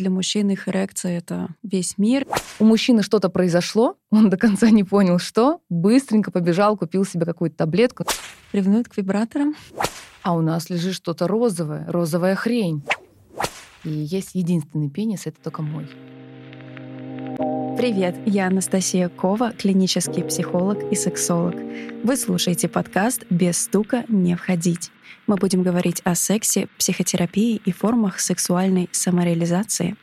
Для мужчин их эрекция — это весь мир. У мужчины что-то произошло, он до конца не понял, что, быстренько побежал, купил себе какую-то таблетку. Ревнует к вибраторам. А у нас лежит что-то розовое, розовая хрень. И есть единственный пенис, это только мой. Привет, я Анастасия Кова, клинический психолог и сексолог. Вы слушаете подкаст «Без стука не входить». Мы будем говорить о сексе, психотерапии и формах сексуальной самореализации.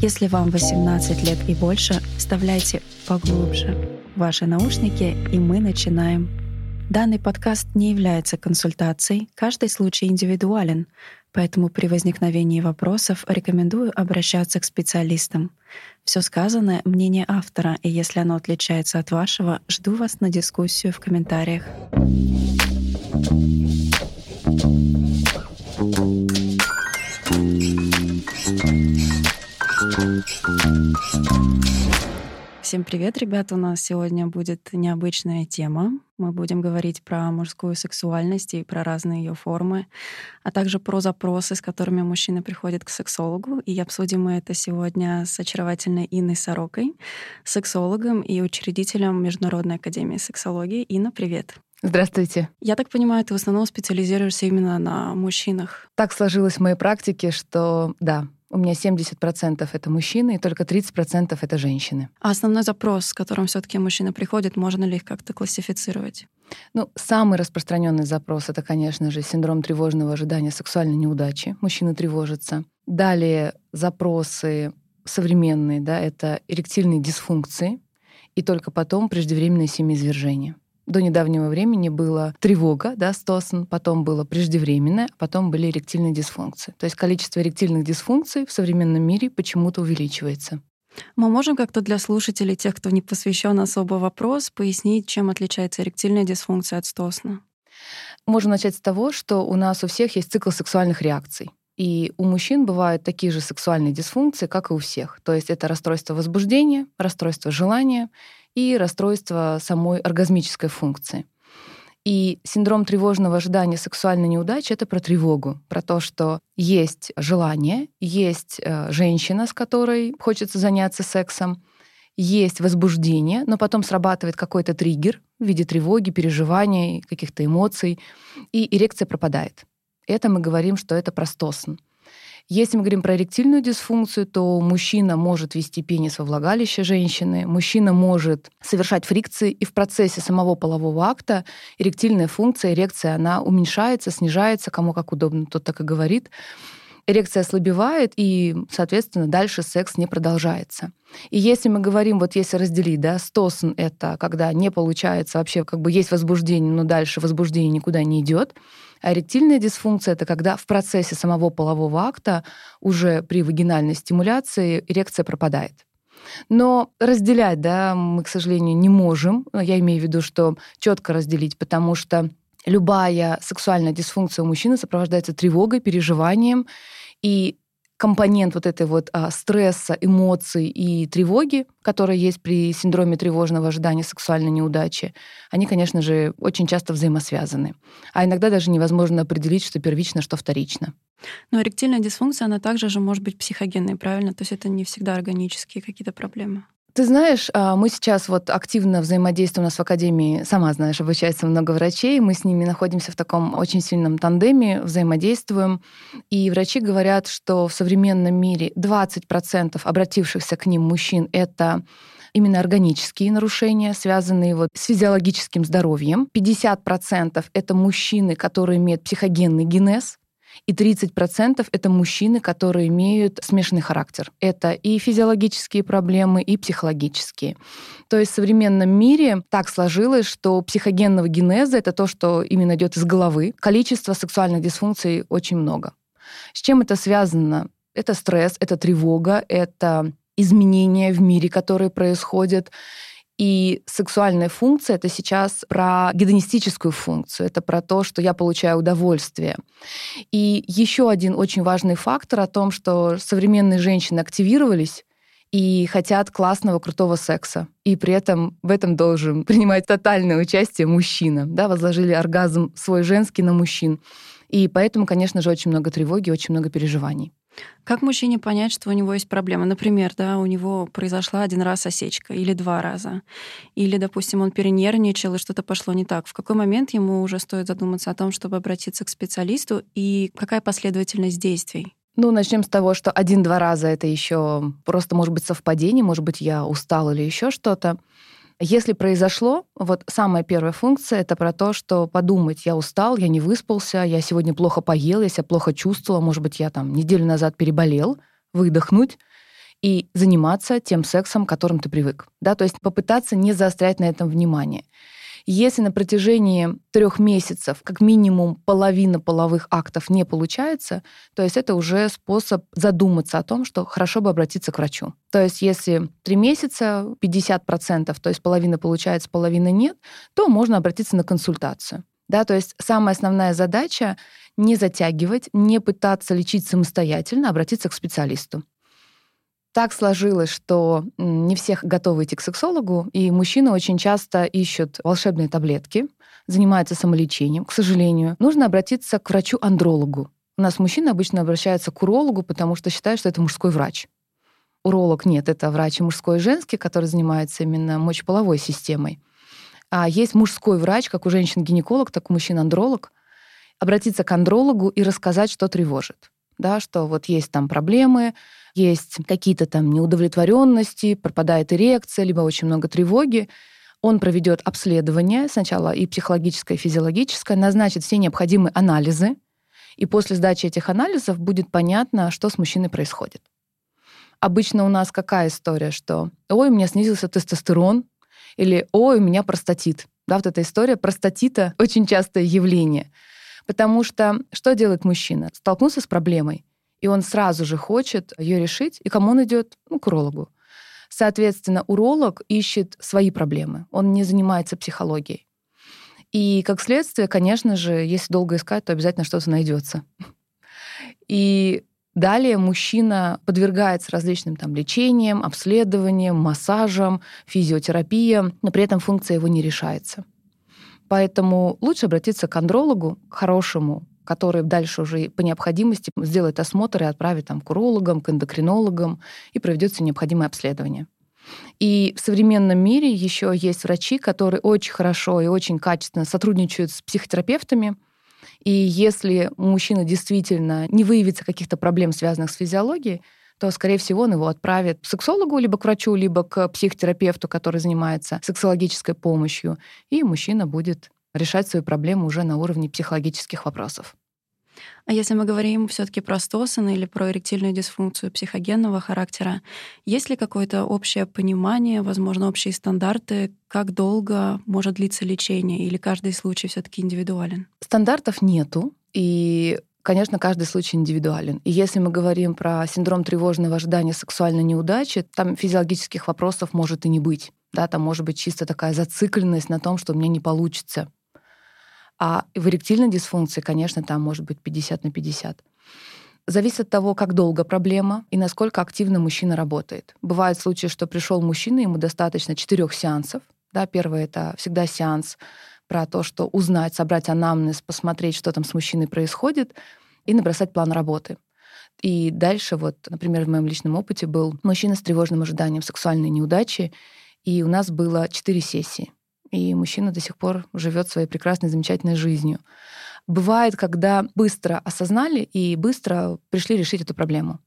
Если вам 18 лет и больше, вставляйте поглубже ваши наушники, и мы начинаем. Данный подкаст не является консультацией, каждый случай индивидуален, поэтому при возникновении вопросов рекомендую обращаться к специалистам. Все сказанное — мнение автора, и если оно отличается от вашего, жду вас на дискуссию в комментариях. Всем привет, ребята! У нас сегодня будет необычная тема. Мы будем говорить про мужскую сексуальность и про разные ее формы, а также про запросы, с которыми мужчины приходят к сексологу. И обсудим мы это сегодня с очаровательной Инной Сорокой, сексологом и учредителем Международной академии сексологии. Инна, привет! Здравствуйте. Я так понимаю, ты в основном специализируешься именно на мужчинах. Так сложилось в моей практике, что да, у меня 70% это мужчины, и только 30% это женщины. А основной запрос, с которым все-таки мужчина приходит, можно ли их как-то классифицировать? Ну, самый распространенный запрос это, конечно же, синдром тревожного ожидания сексуальной неудачи. Мужчины тревожатся. Далее запросы современные, да, это эректильные дисфункции, и только потом преждевременное семяизвержение. До недавнего времени была тревога, да, стосн, потом было преждевременное, а потом были эректильные дисфункции. То есть количество эректильных дисфункций в современном мире почему-то увеличивается. Мы можем как-то для слушателей, тех, кто не посвящен особо вопрос, пояснить, чем отличается эректильная дисфункция от стосна? Можем начать с того, что у нас у всех есть цикл сексуальных реакций. И у мужчин бывают такие же сексуальные дисфункции, как и у всех. То есть это расстройство возбуждения, расстройство желания и расстройство самой оргазмической функции. И синдром тревожного ожидания сексуальной неудачи — это про тревогу, про то, что есть желание, есть э, женщина, с которой хочется заняться сексом, есть возбуждение, но потом срабатывает какой-то триггер в виде тревоги, переживаний, каких-то эмоций, и эрекция пропадает. Это мы говорим, что это простосн. Если мы говорим про эректильную дисфункцию, то мужчина может вести пенис во влагалище женщины, мужчина может совершать фрикции, и в процессе самого полового акта эректильная функция, эрекция, она уменьшается, снижается, кому как удобно, тот так и говорит эрекция ослабевает, и, соответственно, дальше секс не продолжается. И если мы говорим, вот если разделить, да, стосн — это когда не получается вообще, как бы есть возбуждение, но дальше возбуждение никуда не идет, а эректильная дисфункция — это когда в процессе самого полового акта уже при вагинальной стимуляции эрекция пропадает. Но разделять, да, мы, к сожалению, не можем. Я имею в виду, что четко разделить, потому что любая сексуальная дисфункция у мужчины сопровождается тревогой, переживанием, и компонент вот этой вот а, стресса, эмоций и тревоги, которые есть при синдроме тревожного ожидания сексуальной неудачи, они, конечно же, очень часто взаимосвязаны. А иногда даже невозможно определить, что первично, что вторично. Но эректильная дисфункция, она также же может быть психогенной, правильно? То есть это не всегда органические какие-то проблемы. Ты знаешь, а, мы сейчас вот активно взаимодействуем у нас в Академии, сама знаешь, обучается много врачей, мы с ними находимся в таком очень сильном тандеме, взаимодействуем, и врачи говорят, что в современном мире 20% обратившихся к ним мужчин — это именно органические нарушения, связанные вот с физиологическим здоровьем. 50% это мужчины, которые имеют психогенный генез, и 30% это мужчины, которые имеют смешанный характер. Это и физиологические проблемы, и психологические. То есть в современном мире так сложилось, что психогенного генеза — это то, что именно идет из головы. Количество сексуальных дисфункций очень много. С чем это связано? Это стресс, это тревога, это изменения в мире, которые происходят. И сексуальная функция — это сейчас про гедонистическую функцию, это про то, что я получаю удовольствие. И еще один очень важный фактор о том, что современные женщины активировались и хотят классного, крутого секса. И при этом в этом должен принимать тотальное участие мужчина. Да, возложили оргазм свой женский на мужчин. И поэтому, конечно же, очень много тревоги, очень много переживаний. Как мужчине понять, что у него есть проблема? Например, да, у него произошла один раз осечка или два раза. Или, допустим, он перенервничал, и что-то пошло не так. В какой момент ему уже стоит задуматься о том, чтобы обратиться к специалисту, и какая последовательность действий? Ну, начнем с того, что один-два раза это еще просто может быть совпадение, может быть, я устал или еще что-то. Если произошло, вот самая первая функция это про то, что подумать, я устал, я не выспался, я сегодня плохо поел, я себя плохо чувствовала, может быть, я там неделю назад переболел, выдохнуть и заниматься тем сексом, которым ты привык. Да? То есть попытаться не заострять на этом внимание. Если на протяжении трех месяцев как минимум половина половых актов не получается, то есть это уже способ задуматься о том, что хорошо бы обратиться к врачу. То есть если три месяца 50%, то есть половина получается, половина нет, то можно обратиться на консультацию. Да, то есть самая основная задача не затягивать, не пытаться лечить самостоятельно, а обратиться к специалисту так сложилось, что не всех готовы идти к сексологу, и мужчины очень часто ищут волшебные таблетки, занимаются самолечением. К сожалению, нужно обратиться к врачу-андрологу. У нас мужчины обычно обращаются к урологу, потому что считают, что это мужской врач. Уролог нет, это врач мужской и женский, который занимается именно мочеполовой системой. А есть мужской врач, как у женщин гинеколог, так у мужчин андролог. Обратиться к андрологу и рассказать, что тревожит. Да, что вот есть там проблемы, есть какие-то там неудовлетворенности, пропадает эрекция, либо очень много тревоги, он проведет обследование, сначала и психологическое, и физиологическое, назначит все необходимые анализы, и после сдачи этих анализов будет понятно, что с мужчиной происходит. Обычно у нас какая история, что «Ой, у меня снизился тестостерон», или «Ой, у меня простатит». Да, вот эта история простатита — очень частое явление. Потому что что делает мужчина? Столкнулся с проблемой и он сразу же хочет ее решить. И кому он идет? Ну, к урологу. Соответственно, уролог ищет свои проблемы. Он не занимается психологией. И как следствие, конечно же, если долго искать, то обязательно что-то найдется. И далее мужчина подвергается различным там лечениям, обследованиям, массажам, физиотерапиям, но при этом функция его не решается. Поэтому лучше обратиться к андрологу, к хорошему который дальше уже по необходимости сделает осмотр и отправит там, к урологам, к эндокринологам и проведет все необходимые обследования. И в современном мире еще есть врачи, которые очень хорошо и очень качественно сотрудничают с психотерапевтами. И если мужчина действительно не выявится каких-то проблем, связанных с физиологией, то, скорее всего, он его отправит к сексологу, либо к врачу, либо к психотерапевту, который занимается сексологической помощью, и мужчина будет решать свою проблему уже на уровне психологических вопросов. А если мы говорим все-таки про стосаны или про эректильную дисфункцию психогенного характера, есть ли какое-то общее понимание, возможно, общие стандарты, как долго может длиться лечение, или каждый случай все-таки индивидуален? Стандартов нету, и Конечно, каждый случай индивидуален. И если мы говорим про синдром тревожного ожидания сексуальной неудачи, там физиологических вопросов может и не быть. Да, там может быть чисто такая зацикленность на том, что у меня не получится. А в эректильной дисфункции, конечно, там может быть 50 на 50. Зависит от того, как долго проблема и насколько активно мужчина работает. Бывают случаи, что пришел мужчина, ему достаточно четырех сеансов. Да, первый это всегда сеанс про то, что узнать, собрать анамнез, посмотреть, что там с мужчиной происходит, и набросать план работы. И дальше, вот, например, в моем личном опыте был мужчина с тревожным ожиданием сексуальной неудачи, и у нас было четыре сессии и мужчина до сих пор живет своей прекрасной, замечательной жизнью. Бывает, когда быстро осознали и быстро пришли решить эту проблему.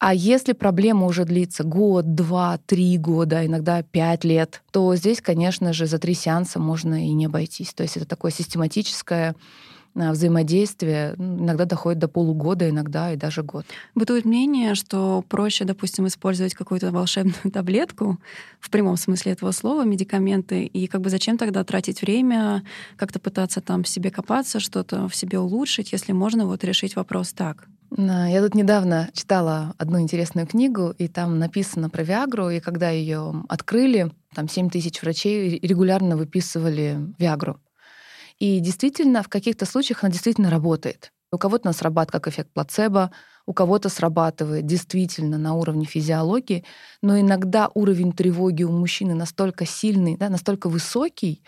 А если проблема уже длится год, два, три года, иногда пять лет, то здесь, конечно же, за три сеанса можно и не обойтись. То есть это такое систематическое взаимодействие иногда доходит до полугода, иногда и даже год. Бытует мнение, что проще, допустим, использовать какую-то волшебную таблетку, в прямом смысле этого слова, медикаменты, и как бы зачем тогда тратить время, как-то пытаться там в себе копаться, что-то в себе улучшить, если можно вот решить вопрос так. Я тут недавно читала одну интересную книгу, и там написано про Виагру, и когда ее открыли, там 7 тысяч врачей регулярно выписывали Виагру. И действительно, в каких-то случаях она действительно работает. У кого-то она срабатывает как эффект плацебо, у кого-то срабатывает действительно на уровне физиологии, но иногда уровень тревоги у мужчины настолько сильный, да, настолько высокий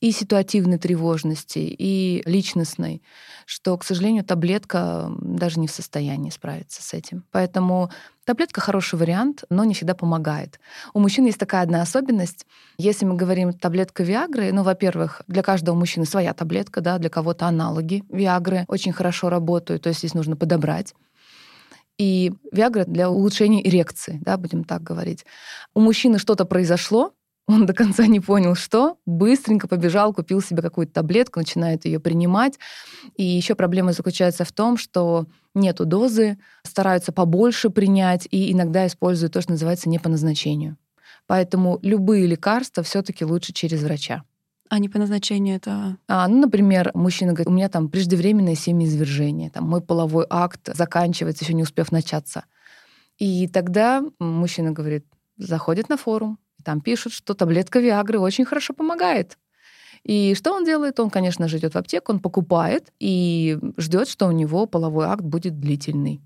и ситуативной тревожности, и личностной, что, к сожалению, таблетка даже не в состоянии справиться с этим. Поэтому Таблетка хороший вариант, но не всегда помогает. У мужчин есть такая одна особенность. Если мы говорим таблетка Виагры, ну, во-первых, для каждого мужчины своя таблетка, да, для кого-то аналоги Виагры очень хорошо работают, то есть здесь нужно подобрать. И Виагра для улучшения эрекции, да, будем так говорить. У мужчины что-то произошло, он до конца не понял, что, быстренько побежал, купил себе какую-то таблетку, начинает ее принимать. И еще проблема заключается в том, что нету дозы, стараются побольше принять и иногда используют то, что называется не по назначению. Поэтому любые лекарства все-таки лучше через врача. А не по назначению это? А, ну, например, мужчина говорит, у меня там преждевременное семяизвержение, там мой половой акт заканчивается, еще не успев начаться. И тогда мужчина говорит, заходит на форум, там пишут, что таблетка Виагры очень хорошо помогает. И что он делает? Он, конечно же, идет в аптеку, он покупает и ждет, что у него половой акт будет длительный.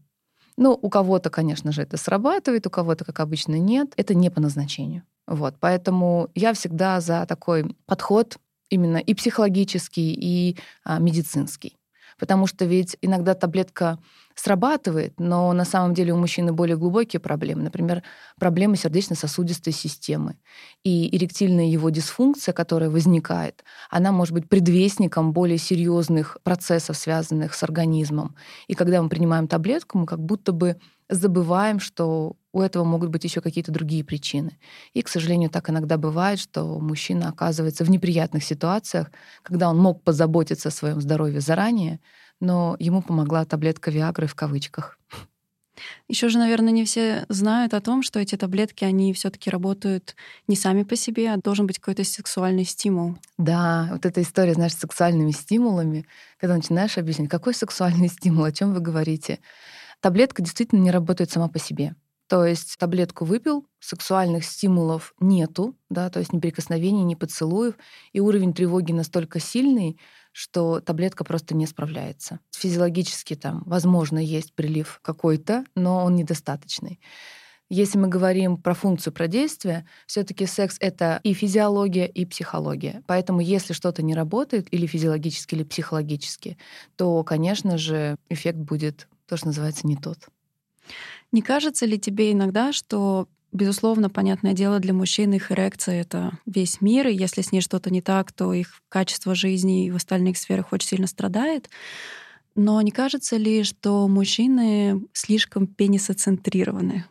Ну, у кого-то, конечно же, это срабатывает, у кого-то, как обычно, нет. Это не по назначению. Вот, поэтому я всегда за такой подход именно и психологический, и а, медицинский. Потому что ведь иногда таблетка срабатывает, но на самом деле у мужчины более глубокие проблемы. Например, проблемы сердечно-сосудистой системы. И эректильная его дисфункция, которая возникает, она может быть предвестником более серьезных процессов, связанных с организмом. И когда мы принимаем таблетку, мы как будто бы забываем, что у этого могут быть еще какие-то другие причины. И, к сожалению, так иногда бывает, что мужчина оказывается в неприятных ситуациях, когда он мог позаботиться о своем здоровье заранее, но ему помогла таблетка Виагры в кавычках. Еще же, наверное, не все знают о том, что эти таблетки, они все-таки работают не сами по себе, а должен быть какой-то сексуальный стимул. Да, вот эта история, знаешь, с сексуальными стимулами, когда начинаешь объяснять, какой сексуальный стимул, о чем вы говорите. Таблетка действительно не работает сама по себе. То есть таблетку выпил, сексуальных стимулов нету, да, то есть ни прикосновений, ни поцелуев, и уровень тревоги настолько сильный, что таблетка просто не справляется. Физиологически там, возможно, есть прилив какой-то, но он недостаточный. Если мы говорим про функцию про действие, все-таки секс это и физиология, и психология. Поэтому, если что-то не работает, или физиологически, или психологически, то, конечно же, эффект будет то, что называется, не тот. Не кажется ли тебе иногда, что Безусловно, понятное дело, для мужчин их эрекция — это весь мир, и если с ней что-то не так, то их качество жизни в остальных сферах очень сильно страдает. Но не кажется ли, что мужчины слишком пенисоцентрированы?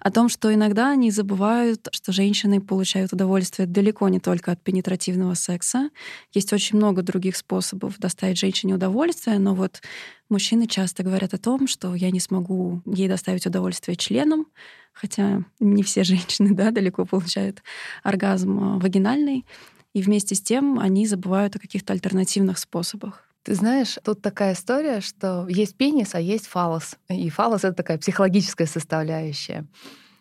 О том, что иногда они забывают, что женщины получают удовольствие далеко не только от пенетративного секса. Есть очень много других способов доставить женщине удовольствие, но вот мужчины часто говорят о том, что я не смогу ей доставить удовольствие членом, хотя не все женщины да, далеко получают оргазм а, вагинальный. И вместе с тем они забывают о каких-то альтернативных способах. Ты знаешь, тут такая история, что есть пенис, а есть фалос. И фалос — это такая психологическая составляющая.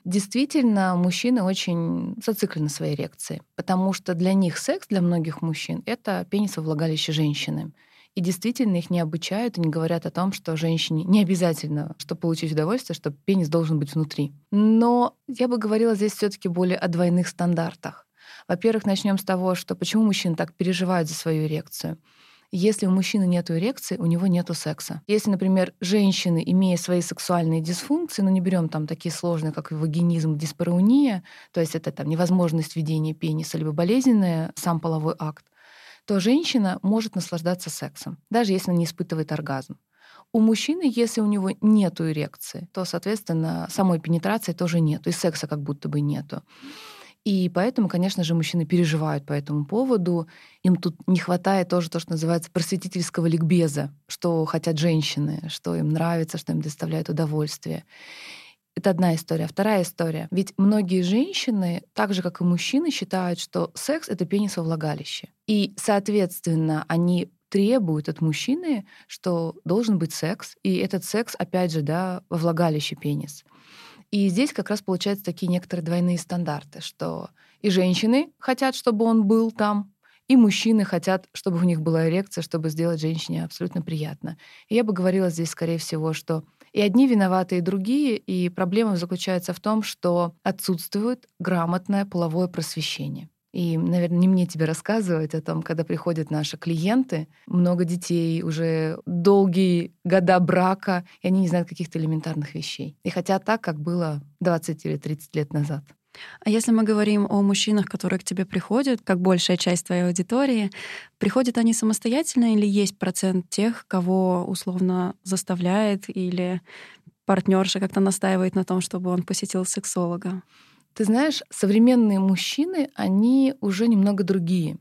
Действительно, мужчины очень зациклены своей эрекции, потому что для них секс, для многих мужчин, это пенис во влагалище женщины. И действительно их не обучают и не говорят о том, что женщине не обязательно, чтобы получить удовольствие, что пенис должен быть внутри. Но я бы говорила здесь все таки более о двойных стандартах. Во-первых, начнем с того, что почему мужчины так переживают за свою эрекцию. Если у мужчины нет эрекции, у него нет секса. Если, например, женщины, имея свои сексуальные дисфункции, ну не берем там такие сложные, как вагинизм, диспарауния, то есть это там невозможность ведения пениса, либо болезненный сам половой акт, то женщина может наслаждаться сексом, даже если она не испытывает оргазм. У мужчины, если у него нет эрекции, то, соответственно, самой пенетрации тоже нет, и секса как будто бы нету. И поэтому, конечно же, мужчины переживают по этому поводу. Им тут не хватает тоже то, что называется просветительского ликбеза, что хотят женщины, что им нравится, что им доставляет удовольствие. Это одна история. Вторая история. Ведь многие женщины, так же как и мужчины, считают, что секс — это пенис во влагалище. И, соответственно, они требуют от мужчины, что должен быть секс, и этот секс, опять же, да, во влагалище пенис. И здесь как раз получаются такие некоторые двойные стандарты, что и женщины хотят, чтобы он был там, и мужчины хотят, чтобы у них была эрекция, чтобы сделать женщине абсолютно приятно. И я бы говорила здесь, скорее всего, что И одни виноваты, и другие. И проблема заключается в том, что отсутствует грамотное половое просвещение. И, наверное, не мне тебе рассказывать о том, когда приходят наши клиенты, много детей, уже долгие года брака, и они не знают каких-то элементарных вещей. И хотят так, как было 20 или 30 лет назад. А если мы говорим о мужчинах, которые к тебе приходят, как большая часть твоей аудитории, приходят они самостоятельно или есть процент тех, кого условно заставляет или партнерша как-то настаивает на том, чтобы он посетил сексолога? Ты знаешь, современные мужчины, они уже немного другие.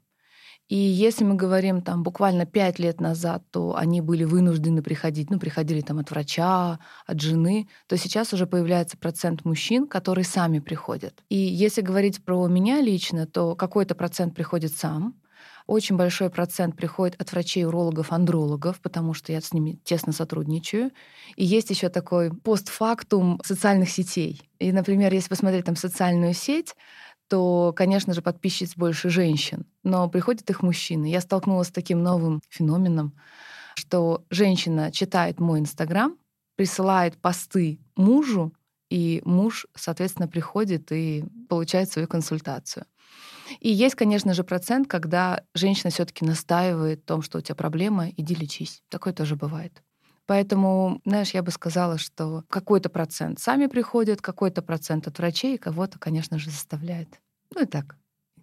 И если мы говорим там буквально пять лет назад, то они были вынуждены приходить, ну, приходили там от врача, от жены, то сейчас уже появляется процент мужчин, которые сами приходят. И если говорить про меня лично, то какой-то процент приходит сам, очень большой процент приходит от врачей, урологов, андрологов, потому что я с ними тесно сотрудничаю. И есть еще такой постфактум социальных сетей. И, например, если посмотреть там социальную сеть, то, конечно же, подписчиц больше женщин, но приходят их мужчины. Я столкнулась с таким новым феноменом, что женщина читает мой Инстаграм, присылает посты мужу, и муж, соответственно, приходит и получает свою консультацию. И есть, конечно же, процент, когда женщина все-таки настаивает в том, что у тебя проблема, иди лечись. Такое тоже бывает. Поэтому, знаешь, я бы сказала, что какой-то процент сами приходят, какой-то процент от врачей, кого-то, конечно же, заставляет. Ну и так,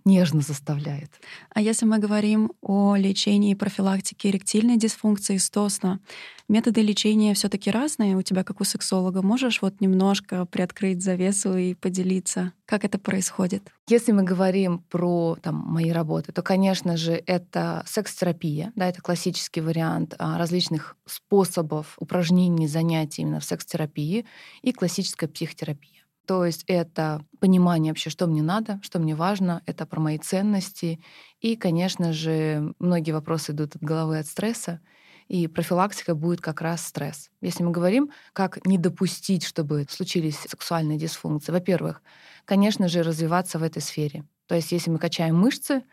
нежно заставляет. А если мы говорим о лечении и профилактике эректильной дисфункции стосна, методы лечения все таки разные у тебя, как у сексолога. Можешь вот немножко приоткрыть завесу и поделиться, как это происходит? Если мы говорим про там, мои работы, то, конечно же, это секс-терапия. Да, это классический вариант а, различных способов упражнений, занятий именно в секс-терапии и классическая психотерапия. То есть это понимание вообще, что мне надо, что мне важно, это про мои ценности. И, конечно же, многие вопросы идут от головы от стресса, и профилактика будет как раз стресс. Если мы говорим, как не допустить, чтобы случились сексуальные дисфункции, во-первых, конечно же, развиваться в этой сфере. То есть если мы качаем мышцы,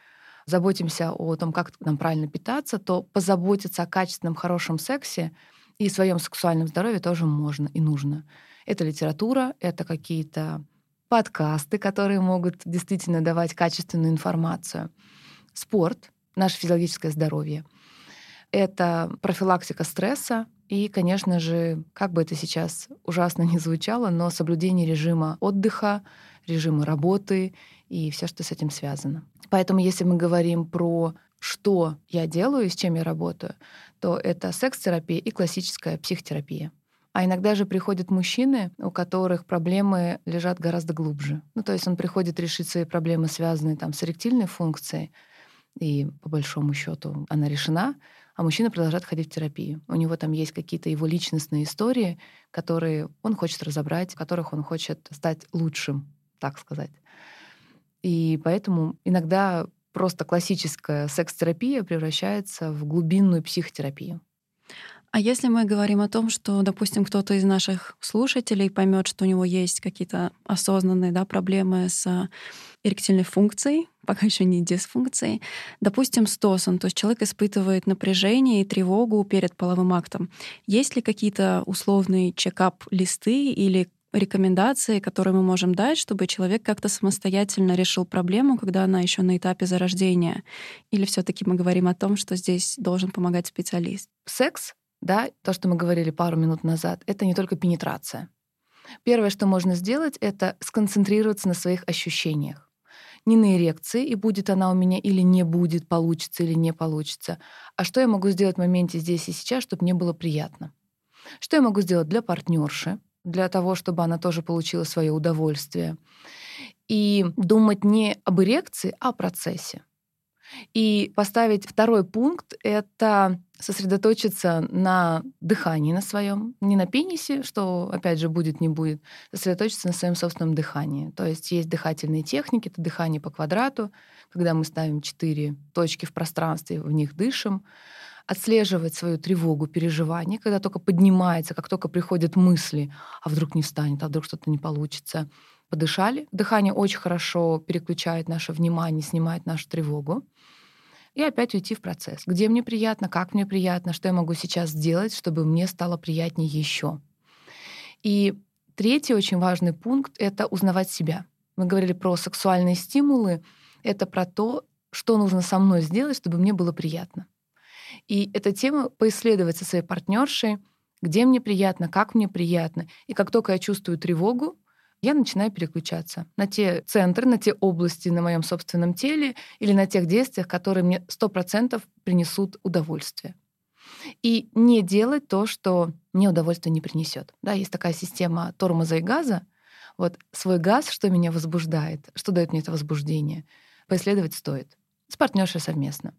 заботимся о том, как нам правильно питаться, то позаботиться о качественном, хорошем сексе и своем сексуальном здоровье тоже можно и нужно. Это литература, это какие-то подкасты, которые могут действительно давать качественную информацию. Спорт, наше физиологическое здоровье. Это профилактика стресса и, конечно же, как бы это сейчас ужасно не звучало, но соблюдение режима отдыха, режима работы и все, что с этим связано. Поэтому, если мы говорим про что я делаю и с чем я работаю, то это секс-терапия и классическая психотерапия. А иногда же приходят мужчины, у которых проблемы лежат гораздо глубже. Ну, то есть он приходит решить свои проблемы, связанные там, с эректильной функцией, и по большому счету она решена, а мужчина продолжает ходить в терапию. У него там есть какие-то его личностные истории, которые он хочет разобрать, в которых он хочет стать лучшим, так сказать. И поэтому иногда просто классическая секс-терапия превращается в глубинную психотерапию. А если мы говорим о том, что, допустим, кто-то из наших слушателей поймет, что у него есть какие-то осознанные да, проблемы с эректильной функцией, пока еще не дисфункцией, допустим, стосом, то есть человек испытывает напряжение и тревогу перед половым актом. Есть ли какие-то условные чекап-листы или рекомендации, которые мы можем дать, чтобы человек как-то самостоятельно решил проблему, когда она еще на этапе зарождения? Или все-таки мы говорим о том, что здесь должен помогать специалист? Секс да, то, что мы говорили пару минут назад, это не только пенетрация. Первое, что можно сделать, это сконцентрироваться на своих ощущениях. Не на эрекции, и будет она у меня или не будет, получится или не получится, а что я могу сделать в моменте здесь и сейчас, чтобы мне было приятно. Что я могу сделать для партнерши, для того, чтобы она тоже получила свое удовольствие. И думать не об эрекции, а о процессе. И поставить второй пункт — это сосредоточиться на дыхании на своем, не на пенисе, что, опять же, будет, не будет, сосредоточиться на своем собственном дыхании. То есть есть дыхательные техники, это дыхание по квадрату, когда мы ставим четыре точки в пространстве, в них дышим, отслеживать свою тревогу, переживание, когда только поднимается, как только приходят мысли, а вдруг не встанет, а вдруг что-то не получится, подышали. Дыхание очень хорошо переключает наше внимание, снимает нашу тревогу. И опять уйти в процесс. Где мне приятно, как мне приятно, что я могу сейчас сделать, чтобы мне стало приятнее еще. И третий очень важный пункт — это узнавать себя. Мы говорили про сексуальные стимулы. Это про то, что нужно со мной сделать, чтобы мне было приятно. И эта тема поисследовать со своей партнершей, где мне приятно, как мне приятно. И как только я чувствую тревогу, я начинаю переключаться на те центры, на те области на моем собственном теле или на тех действиях, которые мне 100% принесут удовольствие. И не делать то, что мне удовольствие не принесет. Да, есть такая система тормоза и газа. Вот свой газ, что меня возбуждает, что дает мне это возбуждение, поисследовать стоит. С партнершей совместно.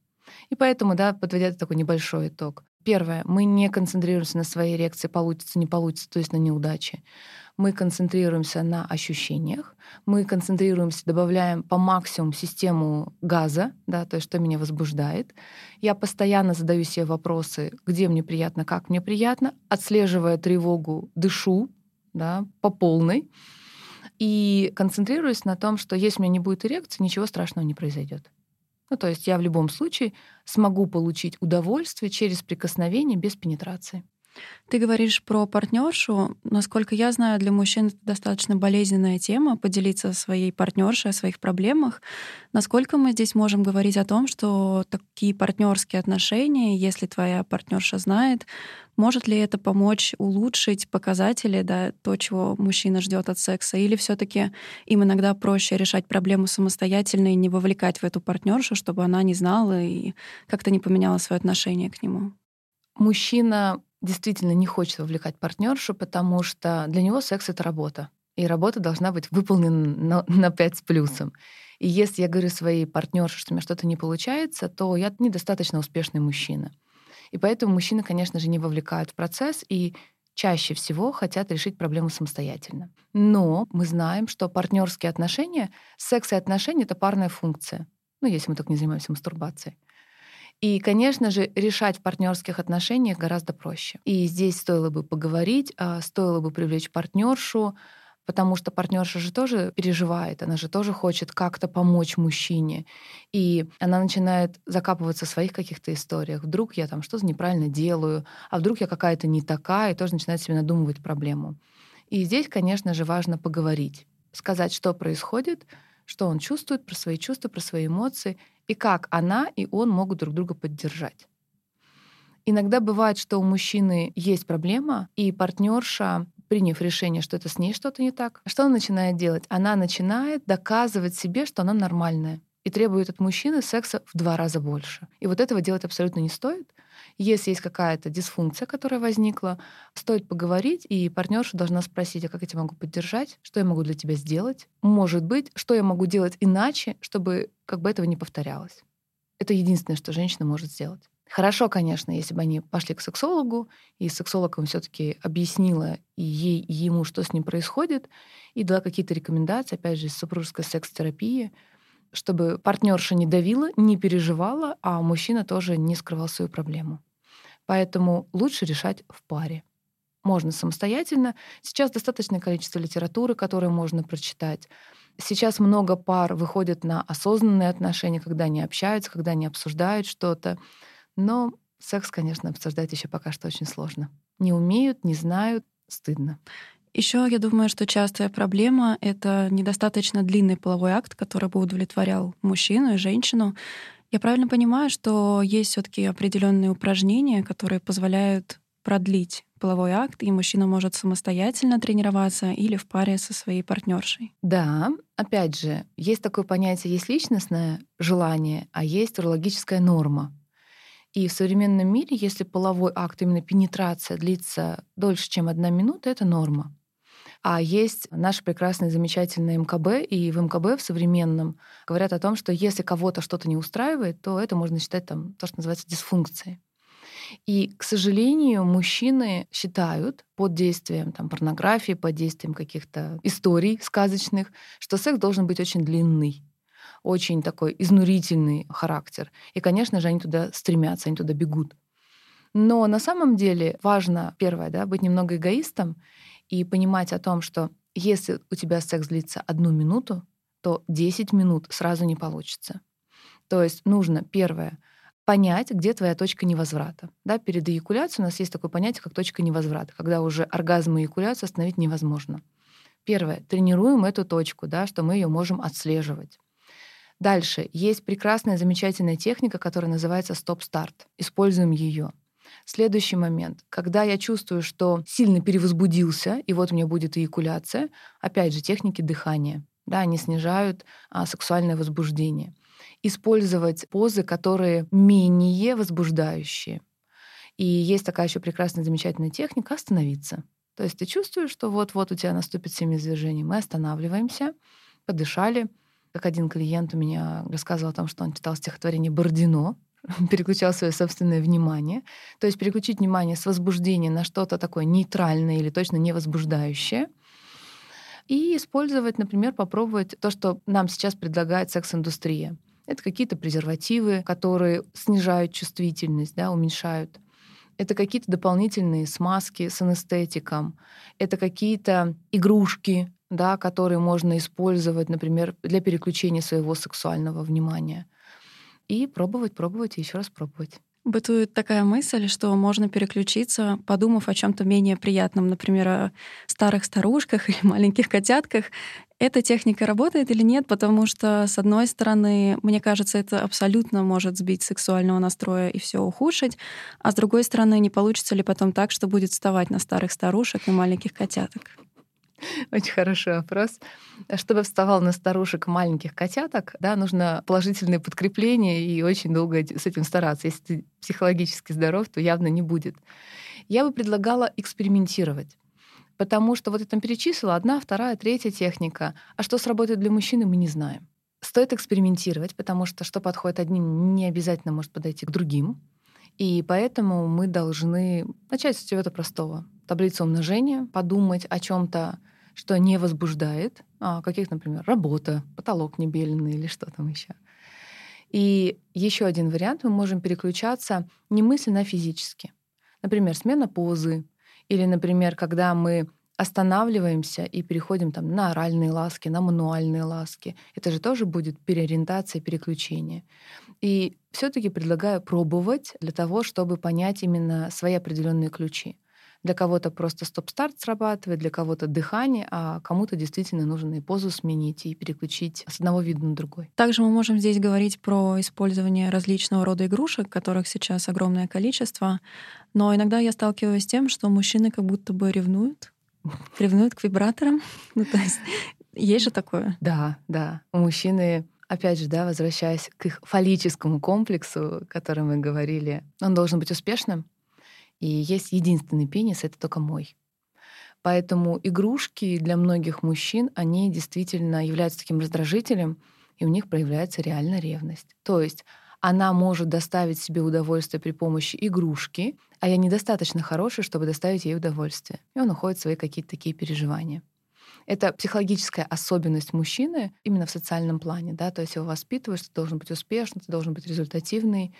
И поэтому, да, подводя такой небольшой итог. Первое, мы не концентрируемся на своей реакции, получится, не получится, то есть на неудаче. Мы концентрируемся на ощущениях, мы концентрируемся, добавляем по максимуму систему газа, да, то есть что меня возбуждает. Я постоянно задаю себе вопросы, где мне приятно, как мне приятно, отслеживая тревогу, дышу да, по полной и концентрируюсь на том, что если у меня не будет эрекции, ничего страшного не произойдет. Ну, то есть я в любом случае смогу получить удовольствие через прикосновение без пенетрации. Ты говоришь про партнершу. Насколько я знаю, для мужчин это достаточно болезненная тема поделиться своей партнершей о своих проблемах. Насколько мы здесь можем говорить о том, что такие партнерские отношения, если твоя партнерша знает, может ли это помочь улучшить показатели, да, то, чего мужчина ждет от секса, или все-таки им иногда проще решать проблему самостоятельно и не вовлекать в эту партнершу, чтобы она не знала и как-то не поменяла свое отношение к нему? Мужчина действительно не хочет вовлекать партнершу, потому что для него секс — это работа. И работа должна быть выполнена на, на 5 с плюсом. И если я говорю своей партнерше, что у меня что-то не получается, то я недостаточно успешный мужчина. И поэтому мужчины, конечно же, не вовлекают в процесс и чаще всего хотят решить проблему самостоятельно. Но мы знаем, что партнерские отношения, секс и отношения — это парная функция. Ну, если мы только не занимаемся мастурбацией. И, конечно же, решать в партнерских отношениях гораздо проще. И здесь стоило бы поговорить, а, стоило бы привлечь партнершу, потому что партнерша же тоже переживает, она же тоже хочет как-то помочь мужчине. И она начинает закапываться в своих каких-то историях. Вдруг я там что-то неправильно делаю, а вдруг я какая-то не такая, и тоже начинает себе надумывать проблему. И здесь, конечно же, важно поговорить, сказать, что происходит, что он чувствует, про свои чувства, про свои эмоции, и как она и он могут друг друга поддержать. Иногда бывает, что у мужчины есть проблема, и партнерша, приняв решение, что это с ней что-то не так, что она начинает делать? Она начинает доказывать себе, что она нормальная и требует от мужчины секса в два раза больше. И вот этого делать абсолютно не стоит. Если есть какая-то дисфункция, которая возникла, стоит поговорить, и партнерша должна спросить, а как я тебя могу поддержать, что я могу для тебя сделать, может быть, что я могу делать иначе, чтобы как бы этого не повторялось. Это единственное, что женщина может сделать. Хорошо, конечно, если бы они пошли к сексологу, и сексолог им все-таки объяснила ей, и ему, что с ним происходит, и дала какие-то рекомендации, опять же, из супружеской секс-терапии, чтобы партнерша не давила, не переживала, а мужчина тоже не скрывал свою проблему. Поэтому лучше решать в паре. Можно самостоятельно. Сейчас достаточное количество литературы, которую можно прочитать. Сейчас много пар выходят на осознанные отношения, когда они общаются, когда они обсуждают что-то. Но секс, конечно, обсуждать еще пока что очень сложно. Не умеют, не знают, стыдно. Еще я думаю, что частая проблема — это недостаточно длинный половой акт, который бы удовлетворял мужчину и женщину. Я правильно понимаю, что есть все таки определенные упражнения, которые позволяют продлить половой акт, и мужчина может самостоятельно тренироваться или в паре со своей партнершей. Да, опять же, есть такое понятие, есть личностное желание, а есть урологическая норма. И в современном мире, если половой акт, именно пенетрация, длится дольше, чем одна минута, это норма. А есть наши прекрасные, замечательные МКБ, и в МКБ в современном говорят о том, что если кого-то что-то не устраивает, то это можно считать там, то, что называется дисфункцией. И, к сожалению, мужчины считают под действием там, порнографии, под действием каких-то историй сказочных, что секс должен быть очень длинный очень такой изнурительный характер. И, конечно же, они туда стремятся, они туда бегут. Но на самом деле важно, первое, да, быть немного эгоистом и понимать о том, что если у тебя секс длится одну минуту, то 10 минут сразу не получится. То есть нужно, первое, понять, где твоя точка невозврата. Да, перед эякуляцией у нас есть такое понятие, как точка невозврата, когда уже оргазм и эякуляцию остановить невозможно. Первое. Тренируем эту точку, да, что мы ее можем отслеживать. Дальше. Есть прекрасная, замечательная техника, которая называется стоп-старт. Используем ее. Следующий момент. Когда я чувствую, что сильно перевозбудился, и вот у меня будет эякуляция, опять же, техники дыхания. Да, они снижают а, сексуальное возбуждение. Использовать позы, которые менее возбуждающие. И есть такая еще прекрасная, замечательная техника — остановиться. То есть ты чувствуешь, что вот-вот у тебя наступит семяизвержение. Мы останавливаемся, подышали. Как один клиент у меня рассказывал о том, что он читал стихотворение Бордино, переключал свое собственное внимание. То есть переключить внимание с возбуждения на что-то такое нейтральное или точно не возбуждающее. И использовать, например, попробовать то, что нам сейчас предлагает секс-индустрия. Это какие-то презервативы, которые снижают чувствительность, да, уменьшают. Это какие-то дополнительные смазки с анестетиком. Это какие-то игрушки, да, которые можно использовать, например, для переключения своего сексуального внимания и пробовать, пробовать и еще раз пробовать. Бытует такая мысль, что можно переключиться, подумав о чем-то менее приятном, например, о старых старушках или маленьких котятках. Эта техника работает или нет? Потому что, с одной стороны, мне кажется, это абсолютно может сбить сексуального настроя и все ухудшить, а с другой стороны, не получится ли потом так, что будет вставать на старых старушек и маленьких котяток? Очень хороший вопрос. Чтобы вставал на старушек маленьких котяток, да, нужно положительное подкрепление и очень долго с этим стараться. Если ты психологически здоров, то явно не будет. Я бы предлагала экспериментировать. Потому что вот я там перечислила одна, вторая, третья техника. А что сработает для мужчины, мы не знаем. Стоит экспериментировать, потому что что подходит одним, не обязательно может подойти к другим. И поэтому мы должны начать с чего-то простого. Таблицу умножения, подумать о чем то что не возбуждает, а каких, например, работа, потолок небеленный или что там еще. И еще один вариант, мы можем переключаться не мысленно, а физически. Например, смена позы, или, например, когда мы останавливаемся и переходим там, на оральные ласки, на мануальные ласки. Это же тоже будет переориентация, переключение. И все-таки предлагаю пробовать для того, чтобы понять именно свои определенные ключи. Для кого-то просто стоп-старт срабатывает, для кого-то дыхание, а кому-то действительно нужно и позу сменить, и переключить с одного вида на другой. Также мы можем здесь говорить про использование различного рода игрушек, которых сейчас огромное количество. Но иногда я сталкиваюсь с тем, что мужчины как будто бы ревнуют, ревнуют к вибраторам. Ну, то есть есть же такое? Да, да. У мужчины опять же, да, возвращаясь к их фаллическому комплексу, о котором мы говорили, он должен быть успешным, и есть единственный пенис, это только мой. Поэтому игрушки для многих мужчин, они действительно являются таким раздражителем, и у них проявляется реально ревность. То есть она может доставить себе удовольствие при помощи игрушки, а я недостаточно хороший, чтобы доставить ей удовольствие. И он уходит в свои какие-то такие переживания. Это психологическая особенность мужчины именно в социальном плане. Да? То есть его воспитываешь, ты должен быть успешным, ты должен быть результативный,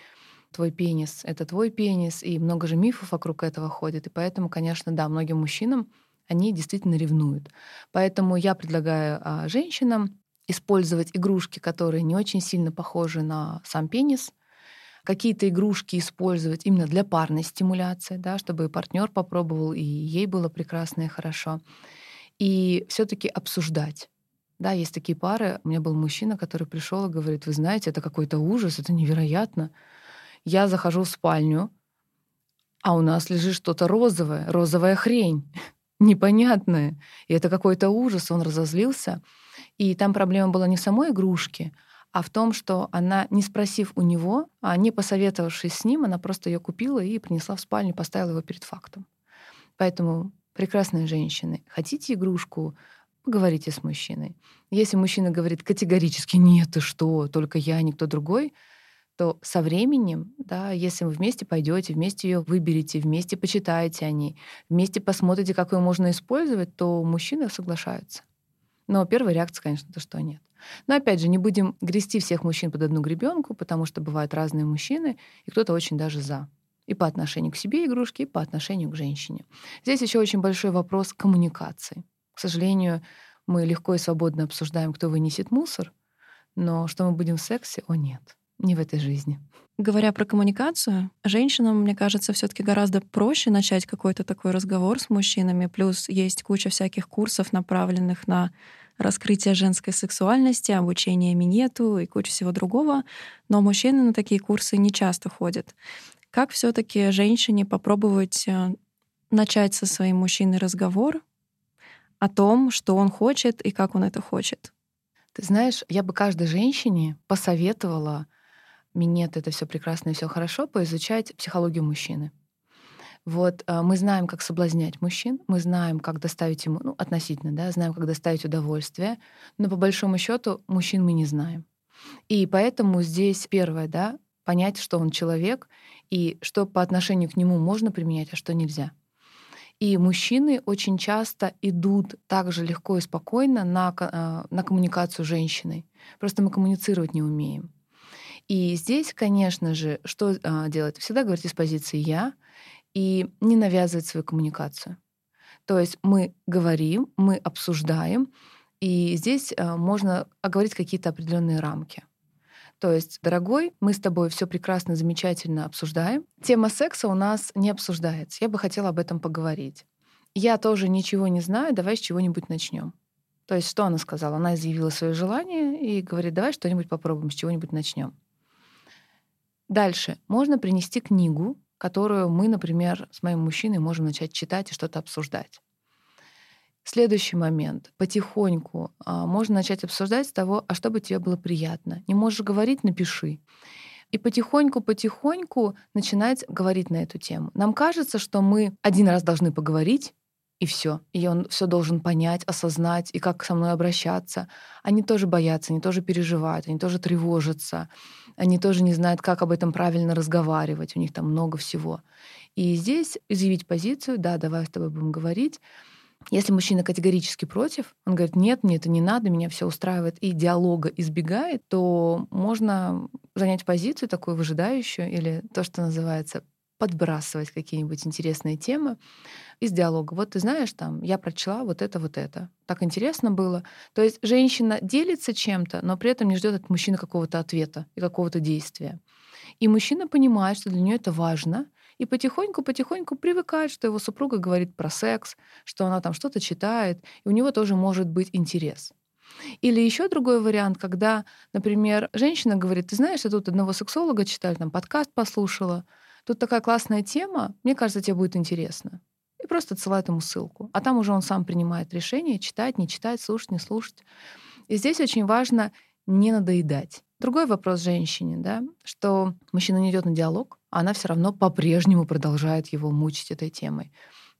твой пенис — это твой пенис, и много же мифов вокруг этого ходит. И поэтому, конечно, да, многим мужчинам они действительно ревнуют. Поэтому я предлагаю а, женщинам использовать игрушки, которые не очень сильно похожи на сам пенис, какие-то игрушки использовать именно для парной стимуляции, да, чтобы партнер попробовал, и ей было прекрасно и хорошо. И все-таки обсуждать. Да, есть такие пары. У меня был мужчина, который пришел и говорит: Вы знаете, это какой-то ужас, это невероятно. Я захожу в спальню, а у нас лежит что-то розовое, розовая хрень, непонятная. И это какой-то ужас, он разозлился. И там проблема была не в самой игрушке, а в том, что она, не спросив у него, а не посоветовавшись с ним, она просто ее купила и принесла в спальню, поставила его перед фактом. Поэтому, прекрасные женщины, хотите игрушку, поговорите с мужчиной. Если мужчина говорит категорически «нет, ты что, только я, никто другой», то со временем, да, если вы вместе пойдете, вместе ее выберете, вместе почитаете о ней, вместе посмотрите, как ее можно использовать, то мужчины соглашаются. Но первая реакция, конечно, то, что нет. Но опять же, не будем грести всех мужчин под одну гребенку, потому что бывают разные мужчины, и кто-то очень даже за. И по отношению к себе игрушки, и по отношению к женщине. Здесь еще очень большой вопрос коммуникации. К сожалению, мы легко и свободно обсуждаем, кто вынесет мусор, но что мы будем в сексе? О, нет. Не в этой жизни. Говоря про коммуникацию, женщинам, мне кажется, все таки гораздо проще начать какой-то такой разговор с мужчинами. Плюс есть куча всяких курсов, направленных на раскрытие женской сексуальности, обучение минету и куча всего другого. Но мужчины на такие курсы не часто ходят. Как все таки женщине попробовать э, начать со своим мужчиной разговор о том, что он хочет и как он это хочет? Ты знаешь, я бы каждой женщине посоветовала минет это все прекрасно и все хорошо, поизучать психологию мужчины. Вот э, мы знаем, как соблазнять мужчин, мы знаем, как доставить ему, ну, относительно, да, знаем, как доставить удовольствие, но по большому счету мужчин мы не знаем. И поэтому здесь первое, да, понять, что он человек и что по отношению к нему можно применять, а что нельзя. И мужчины очень часто идут так же легко и спокойно на, э, на коммуникацию с женщиной. Просто мы коммуницировать не умеем. И здесь, конечно же, что а, делать? Всегда говорить из позиции «я» и не навязывать свою коммуникацию. То есть мы говорим, мы обсуждаем, и здесь а, можно оговорить какие-то определенные рамки. То есть, дорогой, мы с тобой все прекрасно, замечательно обсуждаем. Тема секса у нас не обсуждается. Я бы хотела об этом поговорить. Я тоже ничего не знаю, давай с чего-нибудь начнем. То есть, что она сказала? Она изъявила свое желание и говорит, давай что-нибудь попробуем, с чего-нибудь начнем. Дальше. Можно принести книгу, которую мы, например, с моим мужчиной можем начать читать и что-то обсуждать. Следующий момент. Потихоньку а, можно начать обсуждать с того, а что бы тебе было приятно. Не можешь говорить, напиши. И потихоньку-потихоньку начинать говорить на эту тему. Нам кажется, что мы один раз должны поговорить, и все. И он все должен понять, осознать, и как со мной обращаться. Они тоже боятся, они тоже переживают, они тоже тревожатся, они тоже не знают, как об этом правильно разговаривать. У них там много всего. И здесь изъявить позицию, да, давай с тобой будем говорить. Если мужчина категорически против, он говорит, нет, мне это не надо, меня все устраивает, и диалога избегает, то можно занять позицию такую выжидающую или то, что называется подбрасывать какие-нибудь интересные темы из диалога. Вот ты знаешь, там, я прочла вот это, вот это. Так интересно было. То есть женщина делится чем-то, но при этом не ждет от мужчины какого-то ответа и какого-то действия. И мужчина понимает, что для нее это важно, и потихоньку-потихоньку привыкает, что его супруга говорит про секс, что она там что-то читает, и у него тоже может быть интерес. Или еще другой вариант, когда, например, женщина говорит, ты знаешь, я тут одного сексолога читаю, там подкаст послушала, тут такая классная тема, мне кажется, тебе будет интересно. И просто отсылает ему ссылку. А там уже он сам принимает решение, читать, не читать, слушать, не слушать. И здесь очень важно не надоедать. Другой вопрос женщине, да, что мужчина не идет на диалог, а она все равно по-прежнему продолжает его мучить этой темой.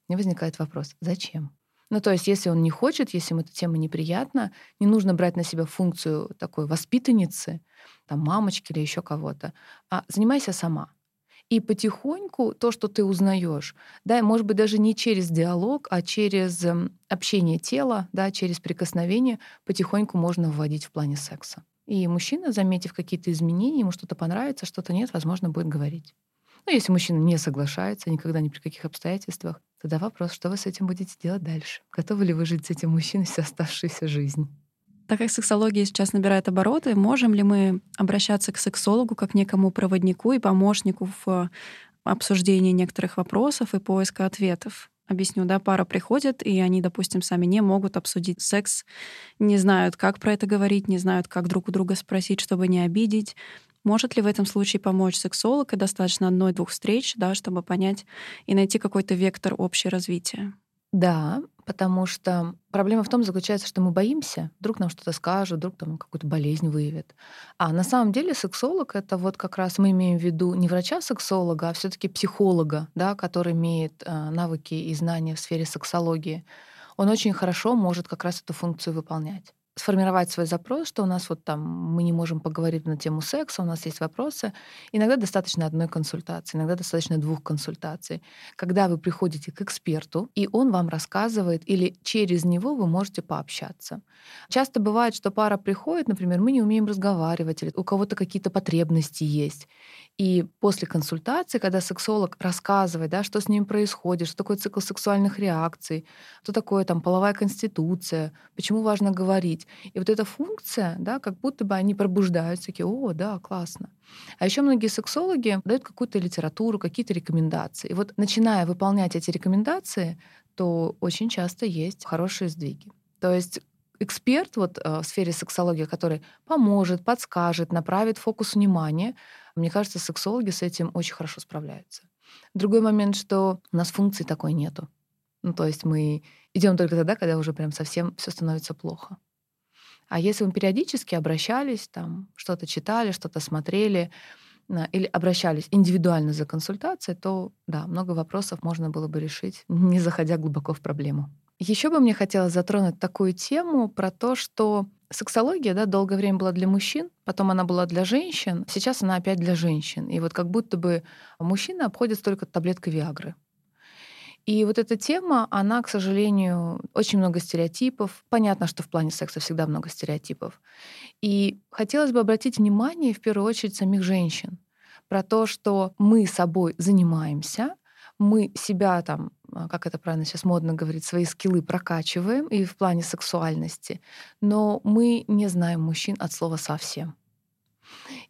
И возникает вопрос, зачем? Ну, то есть, если он не хочет, если ему эта тема неприятна, не нужно брать на себя функцию такой воспитанницы, там, мамочки или еще кого-то, а занимайся сама. И потихоньку то, что ты узнаешь, да, может быть, даже не через диалог, а через эм, общение тела, да, через прикосновение, потихоньку можно вводить в плане секса. И мужчина, заметив какие-то изменения, ему что-то понравится, что-то нет, возможно, будет говорить. Но если мужчина не соглашается никогда ни при каких обстоятельствах, тогда вопрос, что вы с этим будете делать дальше? Готовы ли вы жить с этим мужчиной всю оставшуюся жизнь? Так как сексология сейчас набирает обороты, можем ли мы обращаться к сексологу как некому проводнику и помощнику в обсуждении некоторых вопросов и поиска ответов? Объясню, да, пара приходит, и они, допустим, сами не могут обсудить секс, не знают, как про это говорить, не знают, как друг у друга спросить, чтобы не обидеть. Может ли в этом случае помочь сексолог, и достаточно одной-двух встреч, да, чтобы понять и найти какой-то вектор общего развития? Да, потому что проблема в том заключается, что мы боимся, вдруг нам что-то скажут, вдруг там какую-то болезнь выявят. А на самом деле сексолог — это вот как раз мы имеем в виду не врача-сексолога, а все таки психолога, да, который имеет э, навыки и знания в сфере сексологии. Он очень хорошо может как раз эту функцию выполнять сформировать свой запрос, что у нас вот там мы не можем поговорить на тему секса, у нас есть вопросы. Иногда достаточно одной консультации, иногда достаточно двух консультаций. Когда вы приходите к эксперту, и он вам рассказывает, или через него вы можете пообщаться. Часто бывает, что пара приходит, например, мы не умеем разговаривать, или у кого-то какие-то потребности есть. И после консультации, когда сексолог рассказывает, да, что с ним происходит, что такое цикл сексуальных реакций, что такое там половая конституция, почему важно говорить, И вот эта функция, да, как будто бы они пробуждаются, такие, о, да, классно. А еще многие сексологи дают какую-то литературу, какие-то рекомендации. И вот начиная выполнять эти рекомендации, то очень часто есть хорошие сдвиги. То есть эксперт вот э, в сфере сексологии, который поможет, подскажет, направит фокус внимания, мне кажется, сексологи с этим очень хорошо справляются. Другой момент, что у нас функции такой нету. Ну, то есть мы идем только тогда, когда уже прям совсем все становится плохо. А если мы периодически обращались, там что-то читали, что-то смотрели, или обращались индивидуально за консультацией, то да, много вопросов можно было бы решить, не заходя глубоко в проблему. Еще бы мне хотелось затронуть такую тему про то, что сексология да, долгое время была для мужчин, потом она была для женщин, сейчас она опять для женщин. И вот как будто бы мужчины обходят только таблеткой Виагры. И вот эта тема, она, к сожалению, очень много стереотипов. Понятно, что в плане секса всегда много стереотипов. И хотелось бы обратить внимание, в первую очередь, самих женщин про то, что мы собой занимаемся, мы себя там, а, как это правильно сейчас модно говорить, свои скиллы прокачиваем и в плане сексуальности, но мы не знаем мужчин от слова совсем.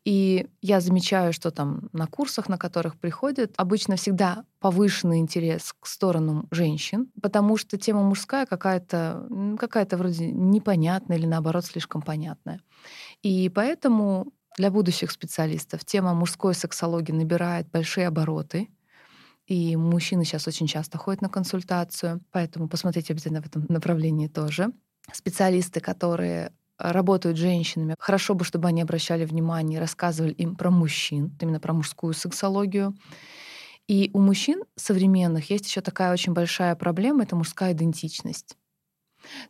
И я замечаю, что там на курсах, на которых приходят, обычно всегда повышенный интерес к сторонам женщин, потому что тема мужская какая-то какая вроде непонятная или наоборот слишком понятная. И поэтому для будущих специалистов тема мужской сексологии набирает большие обороты — и мужчины сейчас очень часто ходят на консультацию, поэтому посмотрите обязательно в этом направлении тоже. Специалисты, которые работают с женщинами, хорошо бы, чтобы они обращали внимание и рассказывали им про мужчин, именно про мужскую сексологию. И у мужчин современных есть еще такая очень большая проблема — это мужская идентичность.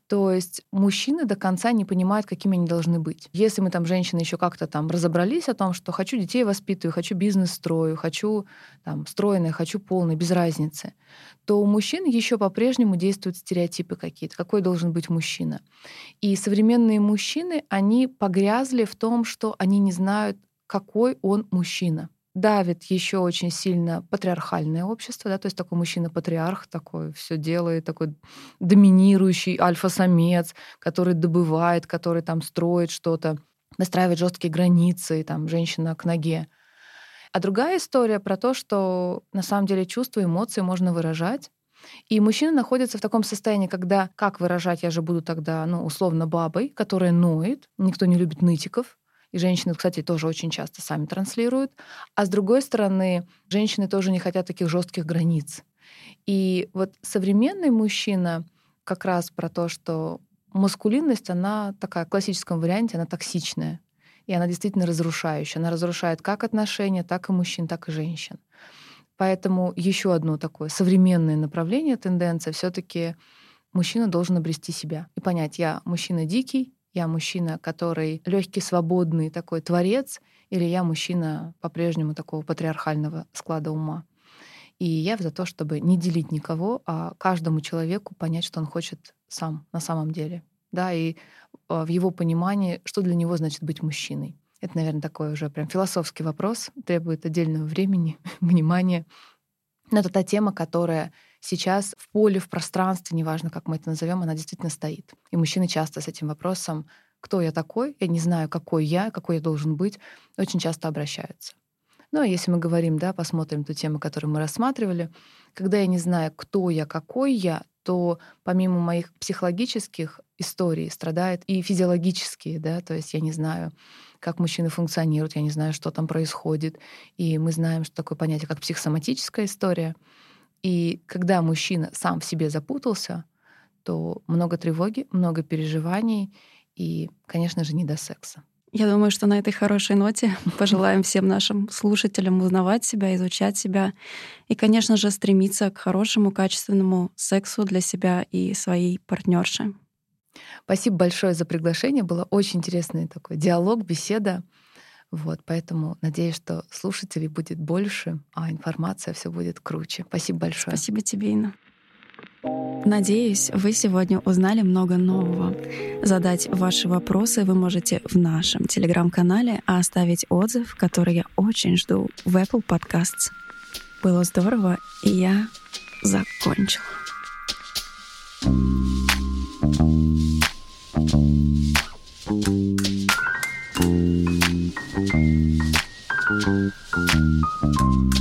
То есть мужчины до конца не понимают, какими они должны быть. Если мы там, женщины, еще как-то там разобрались о том, что хочу детей воспитываю, хочу бизнес строю, хочу там стройное, хочу полное, без разницы, то у мужчин еще по-прежнему действуют стереотипы какие-то, какой должен быть мужчина. И современные мужчины, они погрязли в том, что они не знают, какой он мужчина давит еще очень сильно патриархальное общество, да, то есть такой мужчина-патриарх, такой все делает, такой доминирующий альфа-самец, который добывает, который там строит что-то, выстраивает жесткие границы, там женщина к ноге. А другая история про то, что на самом деле чувства, эмоции можно выражать, и мужчина находится в таком состоянии, когда как выражать, я же буду тогда, ну, условно, бабой, которая ноет, никто не любит нытиков, и женщины, кстати, тоже очень часто сами транслируют. А с другой стороны, женщины тоже не хотят таких жестких границ. И вот современный мужчина как раз про то, что маскулинность, она такая в классическом варианте, она токсичная. И она действительно разрушающая. Она разрушает как отношения, так и мужчин, так и женщин. Поэтому еще одно такое современное направление, тенденция, все-таки мужчина должен обрести себя и понять, я мужчина дикий, я мужчина, который легкий, свободный такой творец, или я мужчина по-прежнему такого патриархального склада ума. И я за то, чтобы не делить никого, а каждому человеку понять, что он хочет сам на самом деле. Да, и а, в его понимании, что для него значит быть мужчиной. Это, наверное, такой уже прям философский вопрос, требует отдельного времени, внимания. Но это та тема, которая сейчас в поле, в пространстве, неважно, как мы это назовем, она действительно стоит. И мужчины часто с этим вопросом, кто я такой, я не знаю, какой я, какой я должен быть, очень часто обращаются. Ну, а если мы говорим, да, посмотрим ту тему, которую мы рассматривали, когда я не знаю, кто я, какой я, то помимо моих психологических историй страдает и физиологические, да, то есть я не знаю, как мужчины функционируют, я не знаю, что там происходит, и мы знаем, что такое понятие, как психосоматическая история — и когда мужчина сам в себе запутался, то много тревоги, много переживаний и, конечно же, не до секса. Я думаю, что на этой хорошей ноте пожелаем всем нашим слушателям узнавать себя, изучать себя и, конечно же, стремиться к хорошему, качественному сексу для себя и своей партнерши. Спасибо большое за приглашение. Было очень интересный такой диалог, беседа. Вот, поэтому надеюсь, что слушателей будет больше, а информация все будет круче. Спасибо большое. Спасибо тебе, Инна. Надеюсь, вы сегодня узнали много нового. Задать ваши вопросы вы можете в нашем телеграм-канале, а оставить отзыв, который я очень жду, в Apple Podcasts. Было здорово, и я закончила. thank you Thank you.